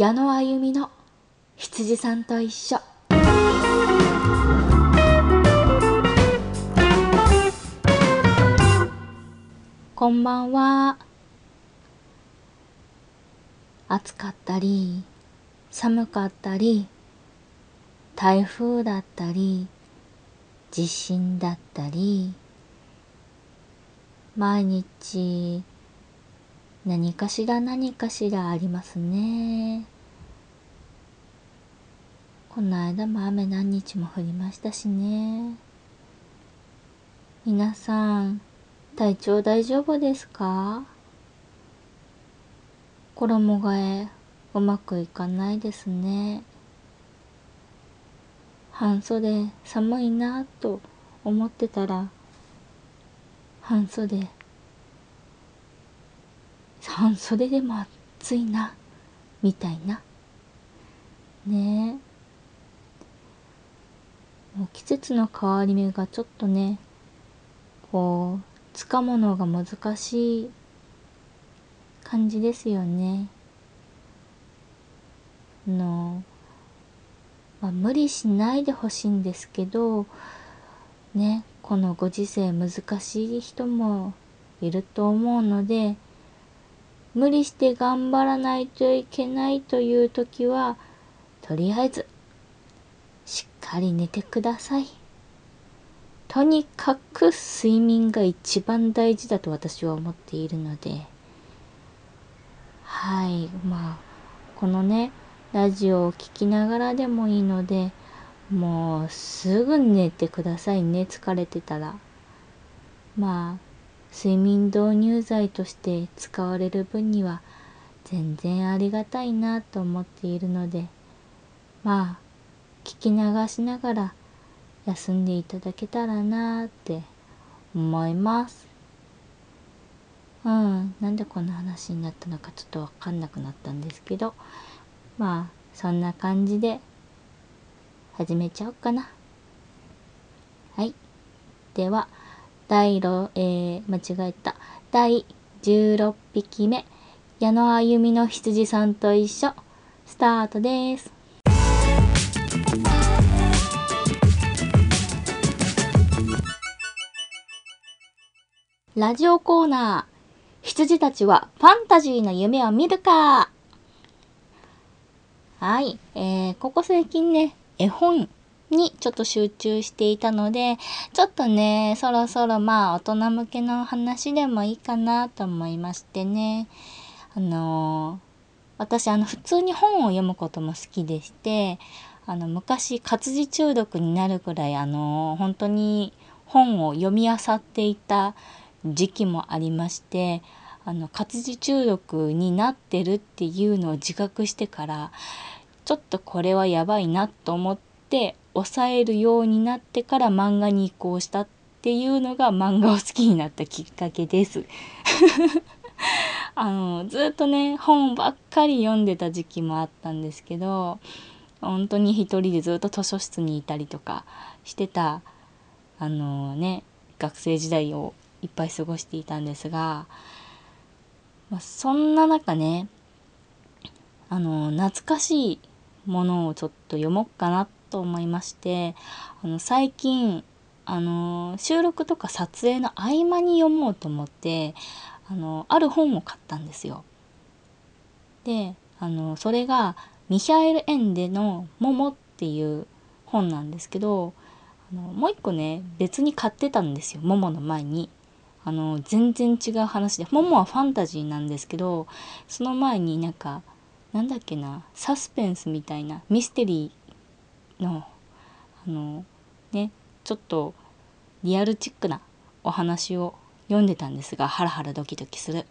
矢野あゆみの羊さんと一緒。こんばんは。暑かったり寒かったり台風だったり地震だったり毎日何かしら何かしらありますね。この間も雨何日も降りましたしね。皆さん体調大丈夫ですか？衣替えうまくいかないですね。半袖寒いなと思ってたら半袖半袖でも暑いなみたいな。ね。えもう季節の変わり目がちょっとねこうつかむのが難しい感じですよね。の、まあ、無理しないでほしいんですけどねこのご時世難しい人もいると思うので無理して頑張らないといけないという時はとりあえずしっかり寝てください。とにかく睡眠が一番大事だと私は思っているので。はい。まあこのねラジオを聴きながらでもいいのでもうすぐ寝てくださいね。疲れてたら。まあ睡眠導入剤として使われる分には全然ありがたいなと思っているのでまあ聞き流しながら休んでいただけたらなって思います。うんなんでこんな話になったのかちょっとわかんなくなったんですけどまあそんな感じで始めちゃおうかな。はい。では第6、えー、間違えた。第16匹目、矢野あゆみの羊さんと一緒、スタートです。ラジオコーナー、羊たちはファンタジーの夢を見るか。はい、えー、ここ最近ね、絵本にちょっと集中していたので、ちょっとね、そろそろまあ大人向けの話でもいいかなと思いましてね。あのー、私あの普通に本を読むことも好きでして、あの昔活字中毒になるくらいあのー、本当に本を読み漁っていた時期もありまして、あの活字中毒になってるっていうのを自覚してからちょっとこれはやばいなと思って抑えるようになってから漫画に移行したっていうのが漫画を好きになったきっかけです。あのずっとね本ばっかり読んでた時期もあったんですけど本当に一人でずっと図書室にいたりとかしてたあのね学生時代をいっぱい過ごしていたんですが、まあ、そんな中ねあの懐かしいものをちょっと読もうかなっと思いましてあの最近あの収録とか撮影の合間に読もうと思ってあのある本を買ったんですよ。であのそれがミヒャエル・エンデの「モモ」っていう本なんですけどあのもう一個ね別に買ってたんですよ「モモ」の前に。あの全然違う話で「モモ」はファンタジーなんですけどその前になんかなんだっけなサスペンスみたいなミステリーのあのねちょっとリアルチックなお話を読んでたんですがハラハラドキドキする。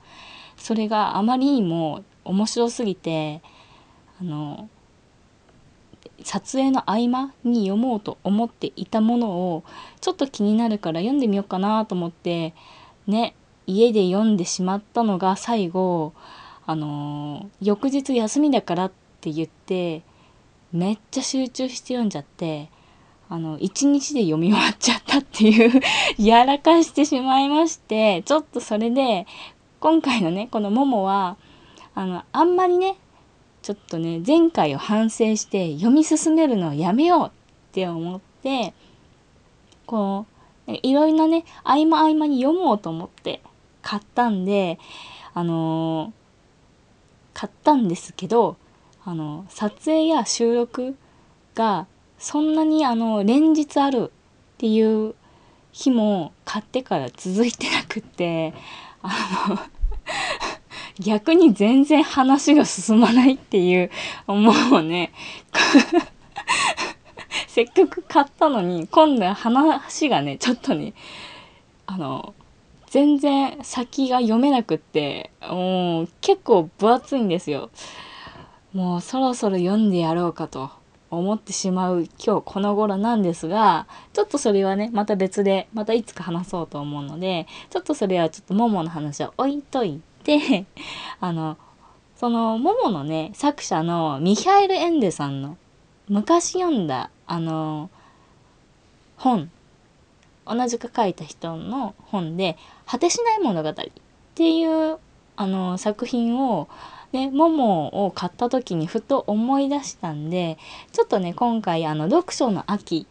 それがあまりにも面白すぎてあの撮影の合間に読もうと思っていたものをちょっと気になるから読んでみようかなと思ってね家で読んでしまったのが最後あの翌日休みだからって言ってめっちゃ集中して読んじゃって、あの、一日で読み終わっちゃったっていう やらかしてしまいまして、ちょっとそれで、今回のね、このももは、あの、あんまりね、ちょっとね前回を反省して読み進めるのをやめようって思ってこういろいろなね合間合間に読もうと思って買ったんであのー、買ったんですけどあの撮影や収録がそんなにあの連日あるっていう日も買ってから続いてなくってあの 逆に全然話が進まないっていうもうね せっかく買ったのに今度は話がねちょっとねあの全然先が読めなくってもう結構分厚いんですよ。もうそろそろ読んでやろうかと思ってしまう今日この頃なんですがちょっとそれはねまた別でまたいつか話そうと思うのでちょっとそれはちょっとももの話は置いといて あのそのもものね作者のミヒャエル・エンデさんの昔読んだあの本同じく書いた人の本で「果てしない物語」っていうあの作品をね、ももを買った時にふと思い出したんで、ちょっとね、今回あの、読書の秋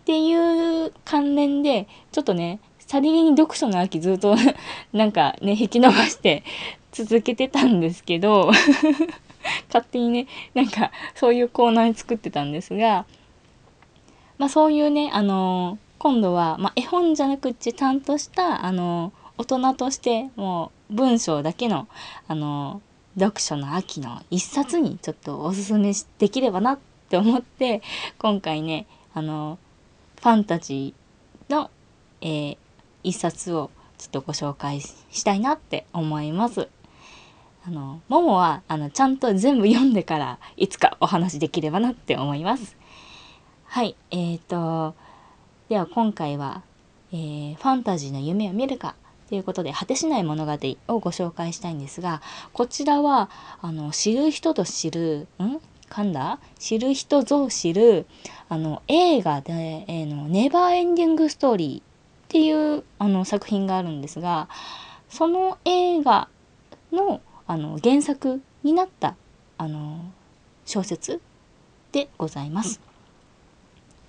っていう関連で、ちょっとね、さりげに読書の秋ずっと なんかね、引き伸ばして続けてたんですけど 勝手にね、なんかそういうコーナーに作ってたんですが、まあそういうね、あのー、今度は、まあ、絵本じゃなくてちゃんとした、あの、大人としてもう文章だけの、あの読書の秋の一冊にちょっとおすすめできればなって思って今回ねあのファンタジーの、えー、一冊をちょっとご紹介したいなって思います。あの、ももは、あの、ちゃんと全部読んでから、いつかお話できればなって思います。はい、えーと、では今回は、えー、ファンタジーの夢を見るかということで、果てしない物語をご紹介したいんですが、こちらは、あの、知る人ぞ知る、ん？噛んだ知る人ぞ知る、あの、映画で、えー、の、ネバーエンディングストーリーっていうあの作品があるんですが、その映画のあの原作になったあの小説でございます。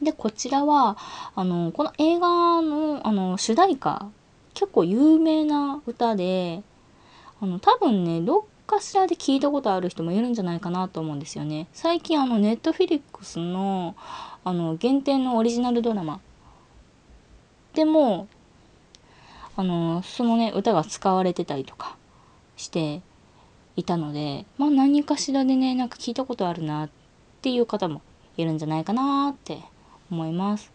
で、こちらは、あの、この映画の、あの、主題歌結構有名な歌で、あの、多分ね、どっかしらで聞いたことある人もいるんじゃないかなと思うんですよね。最近あの、ネットフィリックスの、あの、限定のオリジナルドラマでも、あの、そのね、歌が使われてたりとかしていたので、まあ何かしらでね、なんか聞いたことあるなっていう方もいるんじゃないかなって思います。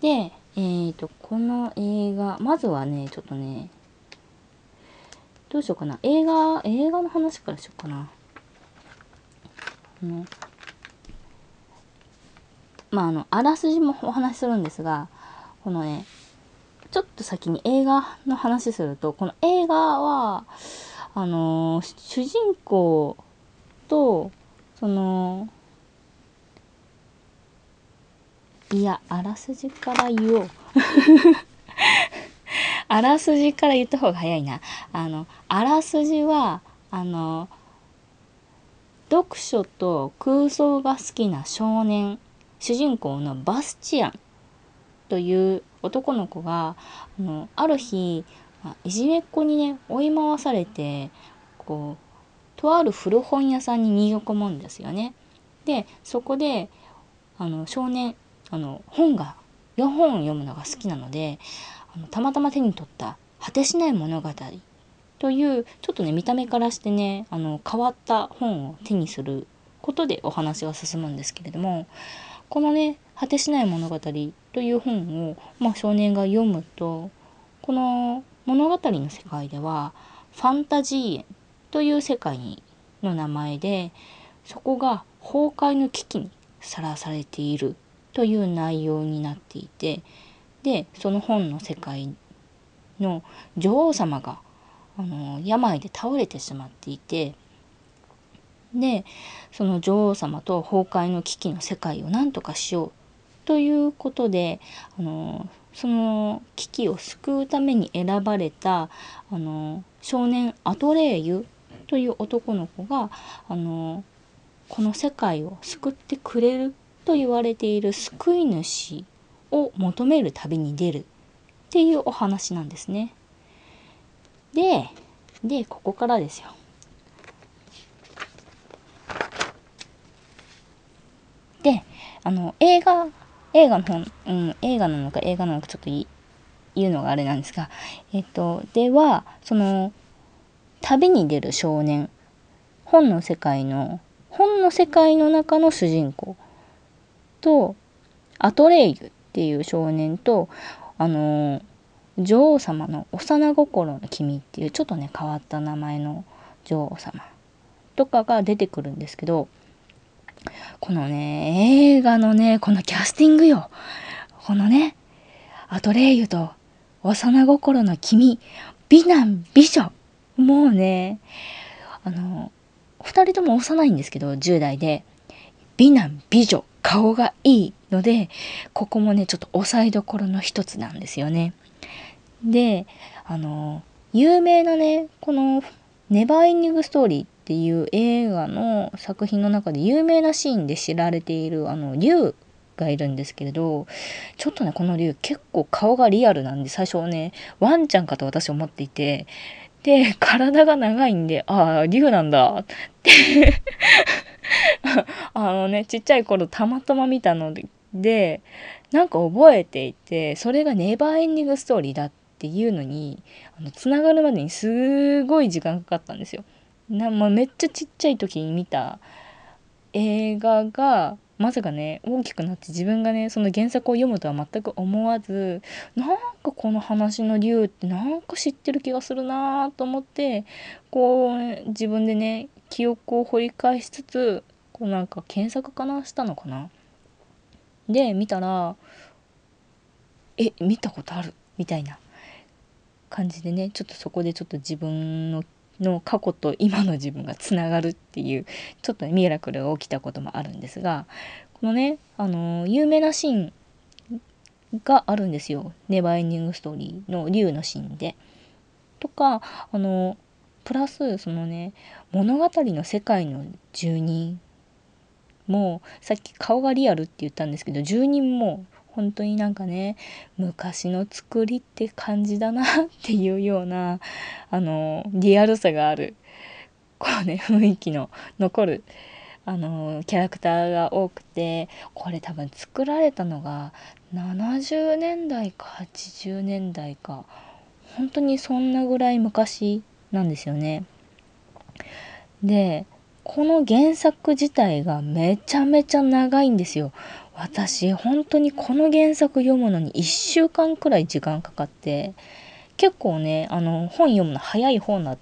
で、えーと、この映画、まずはね、ちょっとね、どうしようかな。映画、映画の話からしようかな。ね。まあ、あの、あらすじもお話しするんですが、このね、ちょっと先に映画の話すると、この映画は、あのー、主人公と、その、いや、あらすじから言おう。あらすじから言った方が早いな。あの、あらすじは、あの、読書と空想が好きな少年、主人公のバスチアンという男の子が、あの、ある日、いじめっ子にね、追い回されて、こう、とある古本屋さんに逃げ込むんですよね。で、そこで、あの、少年、あの本が4本読むのが好きなのであのたまたま手に取った「果てしない物語」というちょっとね見た目からしてねあの変わった本を手にすることでお話が進むんですけれどもこのね「果てしない物語」という本を、まあ、少年が読むとこの物語の世界ではファンタジー園という世界の名前でそこが崩壊の危機にさらされているという内容になっていてでその本の世界の女王様があの病で倒れてしまっていてでその女王様と崩壊の危機の世界を何とかしようということであのその危機を救うために選ばれたあの少年アトレーユという男の子があのこの世界を救ってくれると言われている救い主を求める旅に出るっていうお話なんですね。で、で、ここからですよ。で、あの、映画、映画の本、うん、映画なのか映画なのかちょっと言うのがあれなんですが、えっと、では、その、旅に出る少年、本の世界の、本の世界の中の主人公と、アトレイユっていう少年と、あの、女王様の幼心の君っていうちょっとね、変わった名前の女王様とかが出てくるんですけど、このね、映画のね、このキャスティングよ。このね、アトレイユと幼心の君、美男美女。もうね、あの、二人とも幼いんですけど、10代で、美男美女、顔がいいので、ここもね、ちょっと抑えどころの一つなんですよね。で、あの、有名なね、この、ネバーエンディングストーリーっていう映画の作品の中で有名なシーンで知られているあの竜がいるんですけれどちょっとねこの竜結構顔がリアルなんで最初はねワンちゃんかと私思っていてで体が長いんでああ竜なんだって あのねちっちゃい頃たまたま見たのででなんか覚えていてそれがネバーエンディングストーリーだっていうのにあのつながるまでにすごい時間かかったんですよ。な、まあ、めっちゃちっちゃい時に見た映画がまさかね大きくなって自分がねその原作を読むとは全く思わずなんかこの話の竜ってなんか知ってる気がするなと思ってこう自分でね記憶を掘り返しつつこうなんか検索かなしたのかな。で見たらえ見たことあるみたいな感じでねちょっとそこでちょっと自分のの過去と今の自分がつながるっていうちょっと、ね、ミラクルが起きたこともあるんですがこのねあの有名なシーンがあるんですよ「ネバーエンディングストーリー」の竜のシーンで。とかあのプラスそのね物語の世界の住人もさっき顔がリアルって言ったんですけど住人も本当になんかね昔の作りって感じだなっていうようなあのリアルさがあるこうね雰囲気の残るあのキャラクターが多くてこれ多分作られたのが70年代か80年代か本当にそんなぐらい昔なんですよね。でこの原作自体がめちゃめちゃ長いんですよ。私本当にこの原作読むのに1週間くらい時間かかって結構ねあの本読むの早い方な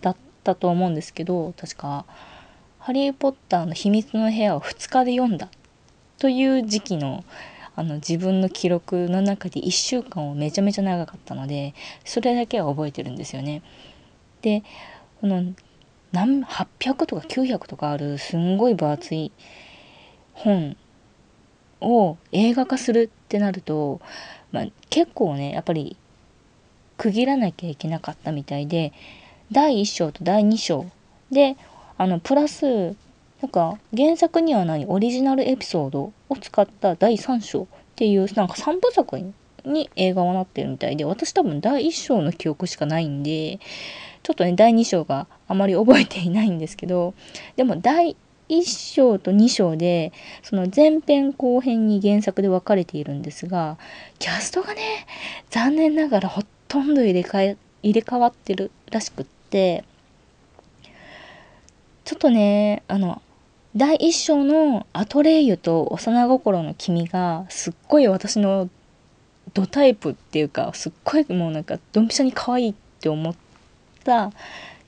だったと思うんですけど確か「ハリー・ポッターの秘密の部屋」を2日で読んだという時期のあの自分の記録の中で1週間をめちゃめちゃ長かったのでそれだけは覚えてるんですよね。でこの何800とか900とかあるすんごい分厚い本を映画化するってなると、まあ、結構ねやっぱり区切らなきゃいけなかったみたいで第1章と第2章であのプラスなんか原作にはないオリジナルエピソードを使った第3章っていうなんか3部作に映画はなってるみたいで私多分第1章の記憶しかないんでちょっとね第2章があまり覚えていないんですけどでも第1章と2章でその前編後編に原作で分かれているんですがキャストがね残念ながらほとんど入れ替え入れ替わってるらしくってちょっとねあの第1章のアトレイユと幼心の君がすっごい私のドタイプっていうかすっごいもうなんかドンピシャに可愛いって思った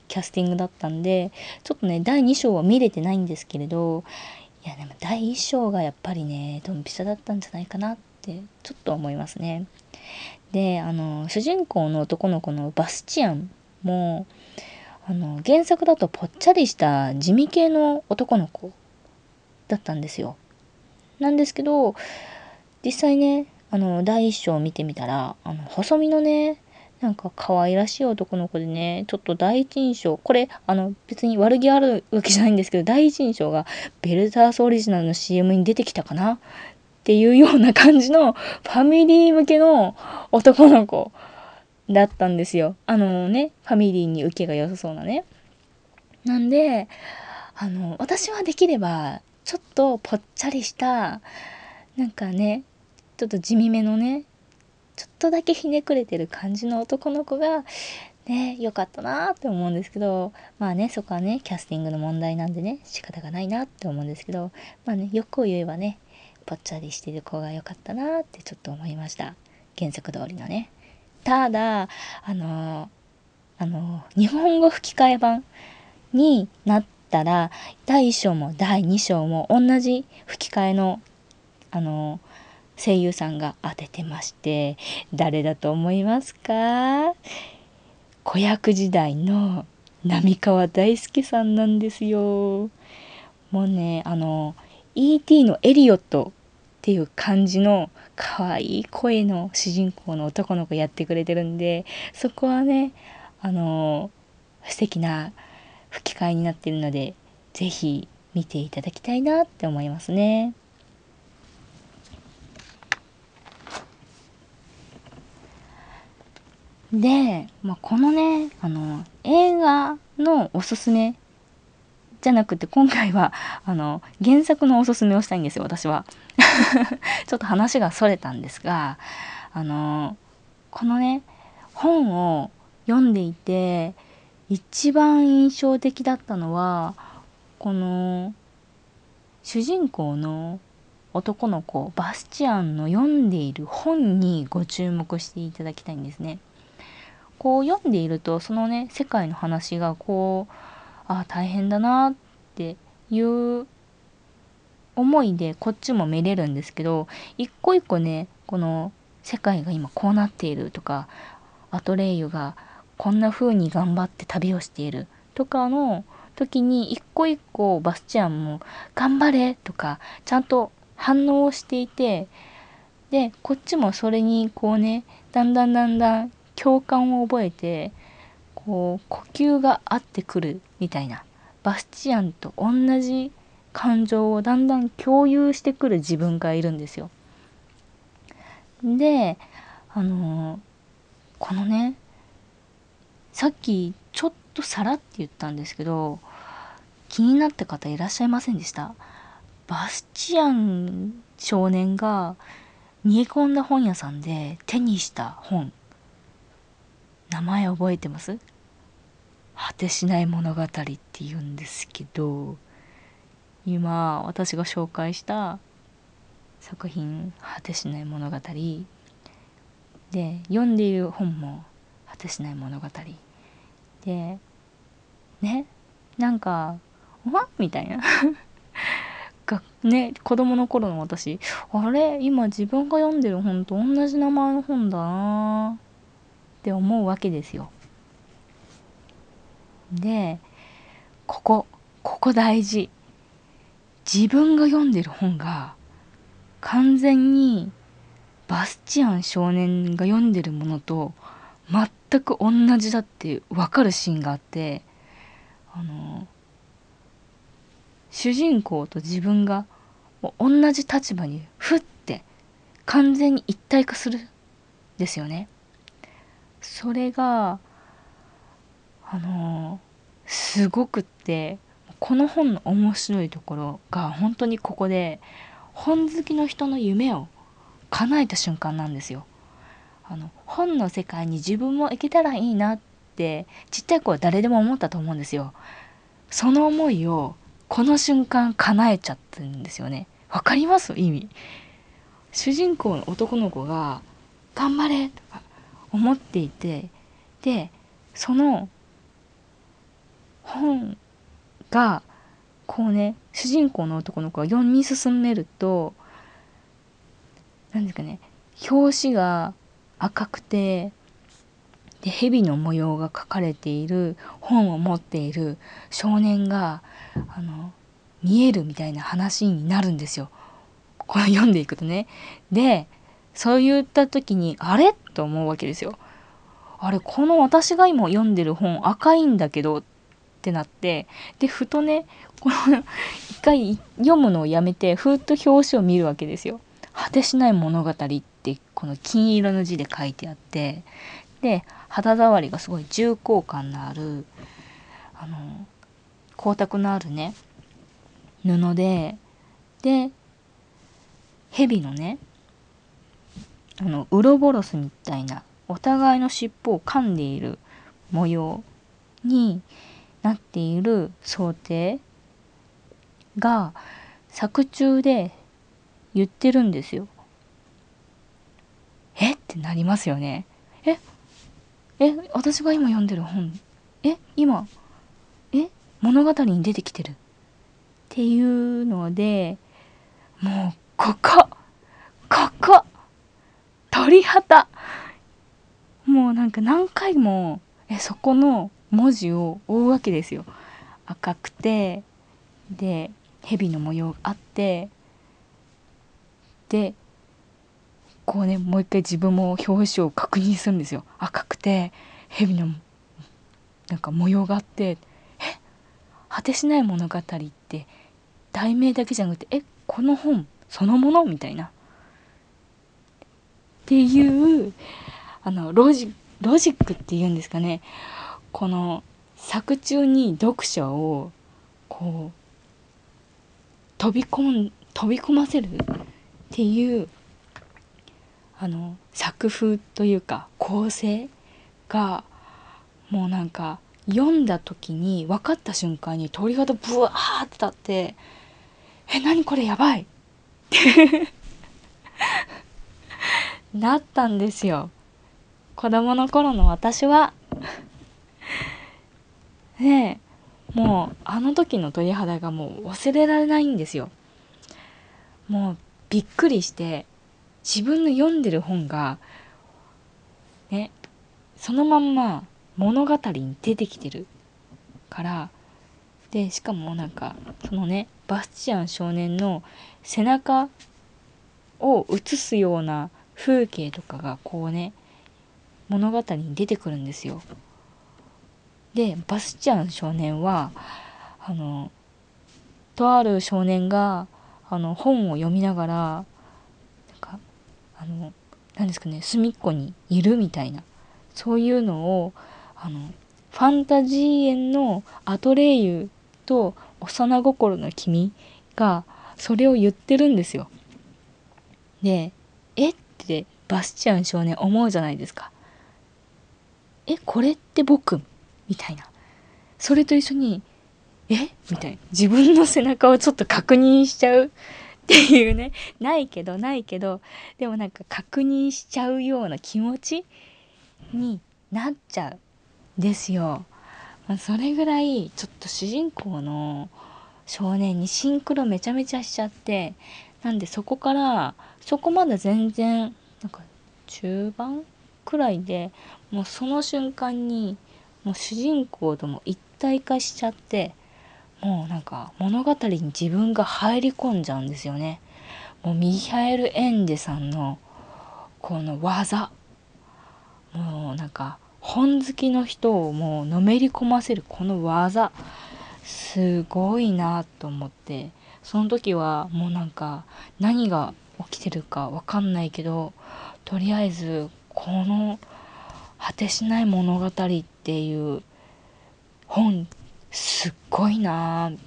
キャスティングだったんでちょっとね第2章は見れてないんですけれどいやでも第1章がやっぱりねドンピシャだったんじゃないかなってちょっと思いますね。であの主人公の男の子のバスチアンもあの原作だとぽっちゃりした地味系の男の子だったんですよ。なんですけど実際ねあの第1章を見てみたらあの細身のねなんか可愛らしい男の子でね、ちょっと第一印象、これ、あの、別に悪気あるわけじゃないんですけど、第一印象がベルタースオリジナルの CM に出てきたかな？っていうような感じのファミリー向けの男の子だったんですよ。あのね、ファミリーに受けが良さそうなね。なんで、あの、私はできれば、ちょっとぽっちゃりした、なんかね、ちょっと地味めのね、ちょっとだけひねくれてる感じの男の子が、ね、良かったなって思うんですけど、まあね、そこはね、キャスティングの問題なんでね、仕方がないなって思うんですけど、まあね、欲を言えばね、ぽっちゃりしてる子が良かったなってちょっと思いました。原作通りのね。ただ、あのあの日本語吹き替え版になったら、第1章も第2章も同じ吹き替えの、あの声優さんが当ててまして、誰だと思いますか？子役時代の浪川大輔さんなんですよ。もうね、あの、E.T. のエリオットっていう感じの可愛い声の主人公の男の子やってくれてるんでそこはねあの素敵な吹き替えになってるので是非見ていただきたいなって思いますね。で、まあ、このねあの映画のおすすめじゃなくて今回はあの原作のおすすめをしたいんですよ私は ちょっと話がそれたんですがあのこのね本を読んでいて一番印象的だったのはこの主人公の男の子バスチアンの読んでいる本にご注目していただきたいんですね。こう読んでいるとそのね世界の話がこうああ大変だなっていう思いでこっちも見れるんですけど一個一個ねこの世界が今こうなっているとかアトレイユがこんな風に頑張って旅をしているとかの時に一個一個バスチアンも「頑張れ!」とかちゃんと反応をしていてでこっちもそれにこうねだんだんだんだん共感を覚えてこう呼吸が合ってくるみたいな。バスチアンと同じ感情をだんだん共有してくる自分がいるんですよ。であのこのねさっきちょっとさらって言ったんですけど気になった方いらっしゃいませんでした？バスチアン少年が逃げ込んだ本屋さんで手にした本。名前覚えてます？果てしない物語って言うんですけど今私が紹介した作品「果てしない物語」で読んでいる本も「果てしない物語」でねなんか「わ？みたいな。がね子供の頃の私。あれ？今自分が読んでる本と同じ名前の本だなって思うわけですよ。でここここ大事自分が読んでる本が完全にバスチアン少年が読んでるものと全く同じだって分かるシーンがあってあの主人公と自分が同じ立場にふって完全に一体化するですよね。それがあのすごくってこの本の面白いところが本当にここで本好きの人の夢を叶えた瞬間なんですよ。あの本の世界に自分も行けたらいいなってちっちゃい子は誰でも思ったと思うんですよ。その思いをこの瞬間叶えちゃってるんですよね。わかります？意味。主人公の男の子が「頑張れ!」とか思っていてでその本がこうね主人公の男の子が読み進めると何ですかね表紙が赤くてで蛇の模様が描かれている本を持っている少年があの見えるみたいな話になるんですよ。これ読んでいくとね。でそういった時にあれ？と思うわけですよ。あれこの私が今読んでる本赤いんだけどってなってでふとねこの 一回読むのをやめてふっと表紙を見るわけですよ。果てしない物語ってこの金色の字で書いてあってで肌触りがすごい重厚感のあるあの光沢のあるね布でで蛇のねあのウロボロスみたいなお互いの尻尾を噛んでいる模様になっている想定が作中で言ってるんですよ。え？ってなりますよね。え？え？私が今読んでる本。え？今？え？物語に出てきてる。っていうのでもうここここ。鳥肌。もうなんか何回もえそこの文字を追うわけですよ。赤くてで蛇の模様があってでこうねもう一回自分も表紙を確認するんですよ。赤くて蛇のなんか模様があってえ果てしない物語って題名だけじゃなくてえこの本そのもの？みたいな。っていうあのロジロジックっていうんですかねこの作中に読者をこう飛び込ん飛び込ませるっていうあの作風というか構成がもうなんか読んだ時に分かった瞬間に鳥肌ブワーって立って「え何これやばい!」ってなったんですよ。子供の頃の私は。ねえもうあの時の鳥肌がもう忘れられないんですよ。もうびっくりして自分の読んでる本がねそのまんま物語に出てきてるからでしかもなんかそのねバスチアン少年の背中を映すような風景とかがこうね物語に出てくるんですよ。でバスチャン少年はあのとある少年があの本を読みながらなんかあの何ですかね隅っこにいるみたいなそういうのをあのファンタジー園のアトレイユと幼心の君がそれを言ってるんですよ。で「っ?」てバスチャン少年思うじゃないですか。えこれって僕？みたいな。それと一緒にえ？みたいな。自分の背中をちょっと確認しちゃう。っていうね。ないけどないけど。でもなんか確認しちゃうような気持ち？になっちゃうんですよ。まあ、それぐらいちょっと主人公の少年にシンクロめちゃめちゃしちゃって。なんでそこからそこまだ全然なんか中盤くらいでもうその瞬間にもう主人公とも一体化しちゃってもうなんか物語に自分が入り込んじゃうんですよね。もうミハエル・エンデさんのこの技。もうなんか本好きの人をもうのめり込ませるこの技。すごいなと思って。その時はもうなんか何が起きてるかわかんないけどとりあえずこの果てしない物語っていう本すっごいなっ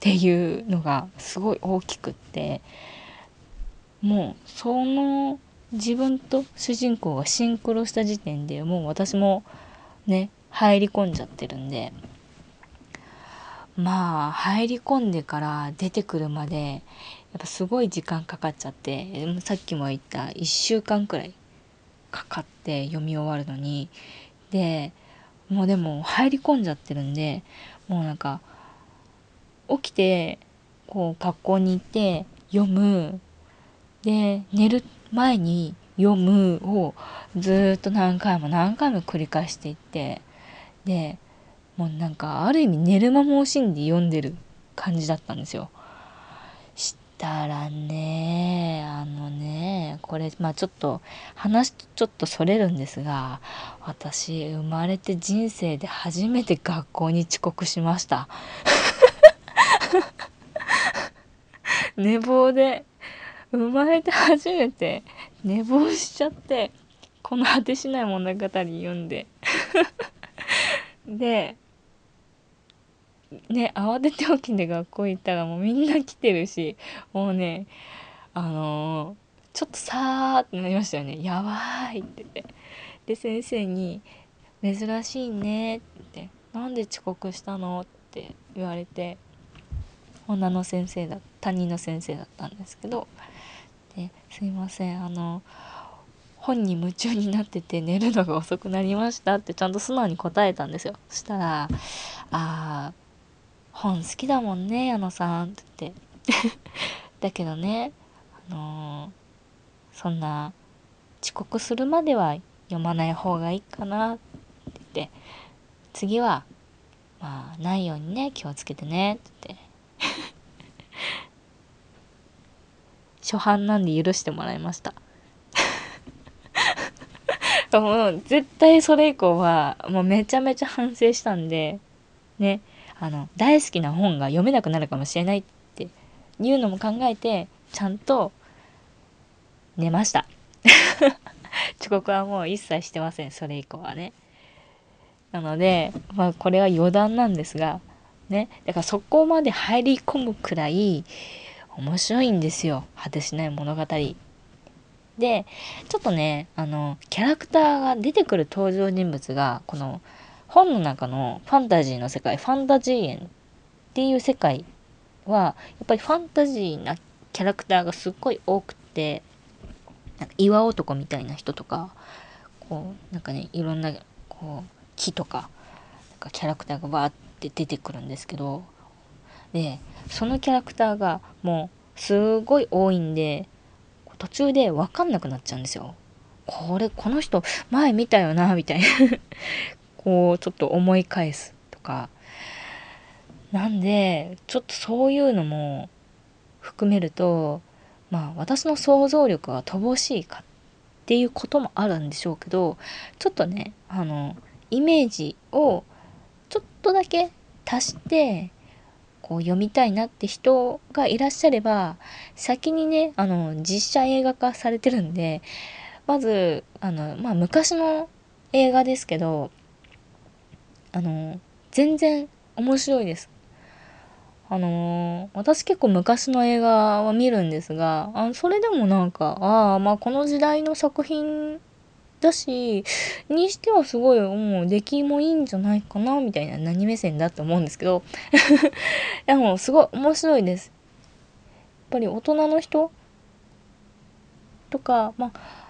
ていうのがすごい大きくってもうその自分と主人公がシンクロした時点でもう私もね入り込んじゃってるんでまあ入り込んでから出てくるまでやっぱすごい時間かかっちゃってさっきも言った1週間くらいかかって読み終わるのにでもうでも入り込んじゃってるんでもうなんか起きてこう学校に行って読むで寝る前に読むをずっと何回も何回も繰り返していってでもうなんかある意味寝る間も惜しんで読んでる感じだったんですよ。たらねあのねこれまあちょっと話ちょっとそれるんですが私生まれて人生で初めて学校に遅刻しました。寝坊で生まれて初めて寝坊しちゃってこの果てしない物語読んで。でね慌てて起きて学校行ったらもうみんな来てるしもうねあのー、ちょっとさーってなりましたよねやばいって言ってで先生に「珍しいね」って「なんで遅刻したの?」って言われて女の先生だ担任の先生だったんですけどですいませんあの本に夢中になってて寝るのが遅くなりましたってちゃんと素直に答えたんですよそしたら「ああ本好きだもんね矢野さん」って言って。だけどねあのー、そんな遅刻するまでは読まない方がいいかなって言って。次はまあないようにね気をつけてねってって。初版なんで許してもらいました。もう絶対それ以降はもうめちゃめちゃ反省したんでね。あの大好きな本が読めなくなるかもしれないっていうのも考えてちゃんと寝ました。遅刻はもう一切してません。それ以降はね。なのでまあこれは余談なんですがね。だからそこまで入り込むくらい面白いんですよ。果てしない物語。でちょっとねあのキャラクターが出てくる登場人物がこの本の中のファンタジーの世界ファンタジー園っていう世界はやっぱりファンタジーなキャラクターがすっごい多くてなんか岩男みたいな人とかこうなんかねいろんなこう木とかなんかキャラクターがバーって出てくるんですけどでそのキャラクターがもうすごい多いんで途中で分かんなくなっちゃうんですよ。これこの人前見たよなみたいな こうちょっと思い返すとか。なんでちょっとそういうのも含めるとまあ私の想像力が乏しいかっていうこともあるんでしょうけどちょっとねあのイメージをちょっとだけ足してこう読みたいなって人がいらっしゃれば先にねあの実写映画化されてるんでまずあの、まあ、昔の映画ですけどあの全然面白いです。あの私結構昔の映画は見るんですがあそれでもなんかああまあこの時代の作品だしにしてはすごいもう出来もいいんじゃないかなみたいな何目線だと思うんですけど でもすごい面白いです。やっぱり大人の人とかまあ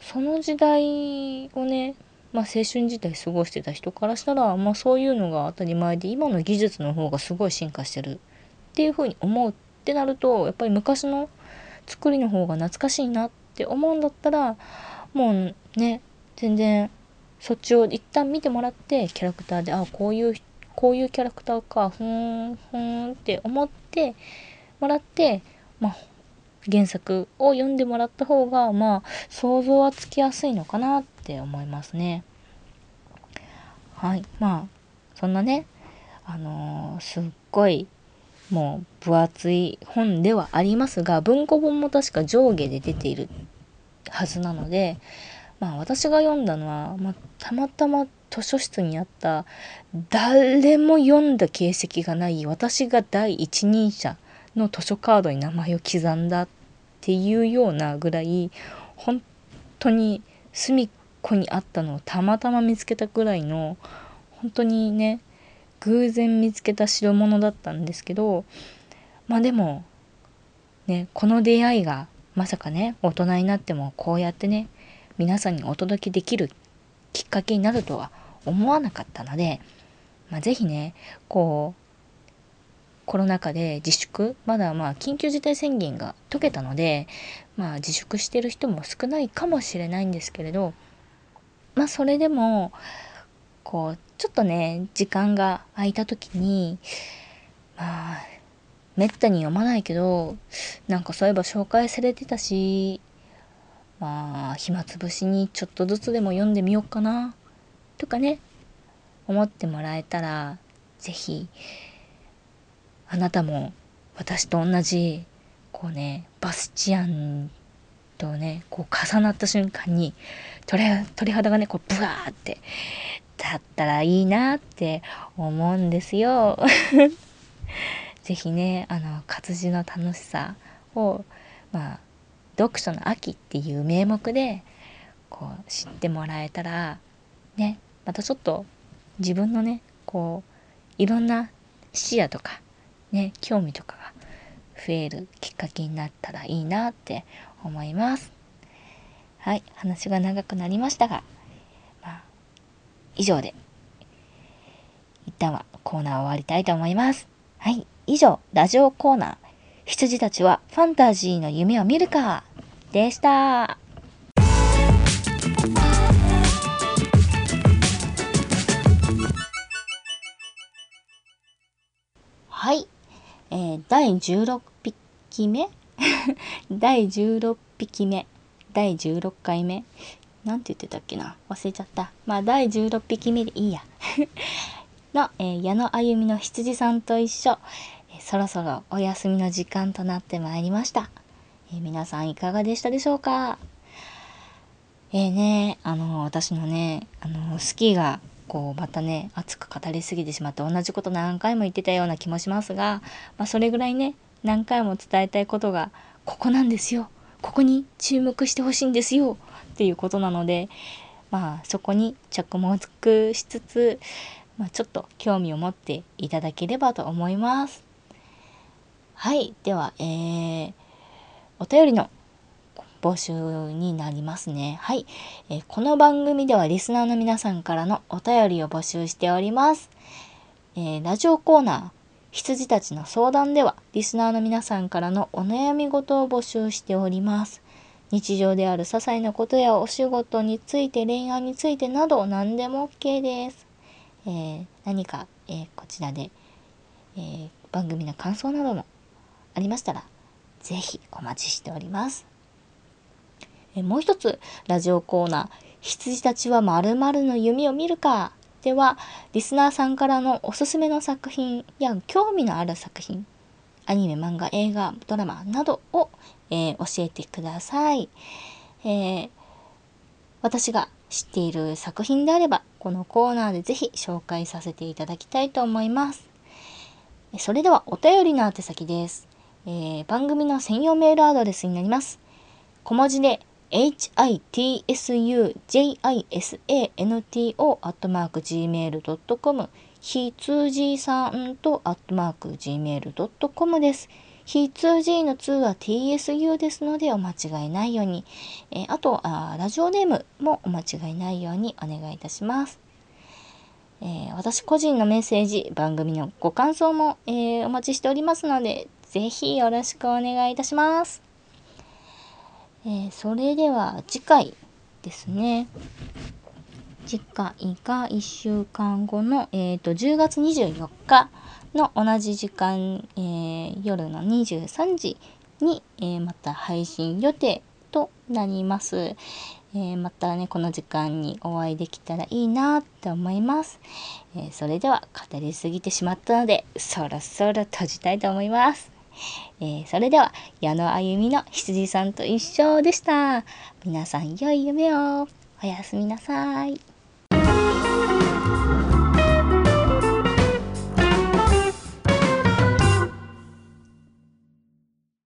その時代をねまあ、青春時代過ごしてた人からしたら、まあ、そういうのが当たり前で今の技術の方がすごい進化してるっていうふうに思うってなるとやっぱり昔の作りの方が懐かしいなって思うんだったらもうね全然そっちを一旦見てもらってキャラクターであこういうこういうキャラクターかふーんふーんって思ってもらってまあ原作を読んでもらった方がまあ想像はつきやすいのかなって思いますね。はいまあそんなねあのー、すっごいもう分厚い本ではありますが文庫本も確か上下で出ているはずなのでまあ私が読んだのは、まあ、たまたま図書室にあった誰も読んだ形跡がない私が第一人者の図書カードに名前を刻んだっていうようなぐらい本当に隅っこにあったのをたまたま見つけたぐらいの本当にね偶然見つけた代物だったんですけどまあでもねこの出会いがまさかね大人になってもこうやってね皆さんにお届けできるきっかけになるとは思わなかったので、まあ、是非ねこうコロナ禍で自粛まだまあ緊急事態宣言が解けたのでまあ自粛してる人も少ないかもしれないんですけれどまあそれでもこうちょっとね時間が空いた時にまあめったに読まないけどなんかそういえば紹介されてたしまあ暇つぶしにちょっとずつでも読んでみようかなとかね思ってもらえたら是非あなたも私と同じこうねバスチアンとねこう重なった瞬間に鳥鳥肌がねこうブワーって立ったらいいなって思うんですよ。是非ねあの活字の楽しさをまあ読書の秋っていう名目でこう知ってもらえたらねまたちょっと自分のねこういろんな視野とかね興味とかが増えるきっかけになったらいいなって思います。はい、話が長くなりましたが、まあ、以上で、一旦はコーナー終わりたいと思います。はい、以上、ラジオコーナー、羊たちはファンタジーの夢を見るか、でした。第16 匹目？第16匹目。第16回目。なんて言ってたっけな？忘れちゃった。まあ第16匹目でいいや。の、えー、矢野あゆみの羊さんと一緒、えー、そろそろお休みの時間となってまいりました、えー、皆さんいかがでしたでしょうか？えーね、あの私のねあのスキーがこうまたね熱く語りすぎてしまって同じこと何回も言ってたような気もしますが、まあ、それぐらいね何回も伝えたいことがここなんですよ。ここに注目してほしいんですよ。っていうことなのでまあそこに着目しつつ、まあ、ちょっと興味を持っていただければと思います。はい。では、えー、お便りの募集になりますね。はい、えー、この番組ではリスナーの皆さんからのお便りを募集しております。えー、ラジオコーナー羊たちの相談ではリスナーの皆さんからのお悩み事を募集しております。日常である些細なことやお仕事について恋愛についてなど何でも OK です。えー、何か、えー、こちらで、えー、番組の感想などもありましたら是非お待ちしております。えもう一つラジオコーナー羊たちはまるの夢を見るか。ではリスナーさんからのおすすめの作品や興味のある作品アニメ漫画映画ドラマなどを、えー、教えてください、えー、私が知っている作品であればこのコーナーでぜひ紹介させていただきたいと思います。それではお便りの宛先です、えー、番組の専用メールアドレスになります。小文字で hitsujisanto.gmail.com ひつじさんとアットマーク .gmail.com です。ひつじの2は tsu ですのでお間違いないように。えー、あとあ、ラジオネームもお間違いないようにお願いいたします。えー、私個人のメッセージ、番組のご感想も、えー、お待ちしておりますので、ぜひよろしくお願いいたします。えー、それでは次回ですね。次回が1週間後の、えーと、10月24日の同じ時間、えー、夜の23時に、えー、また配信予定となります。えー、またね、この時間にお会いできたらいいなって思います。えそれでは語りすぎてしまったので、そろそろ閉じたいと思います。えー、それでは、矢野あゆみの羊さんと一緒でした。皆さん良い夢を。おやすみなさい。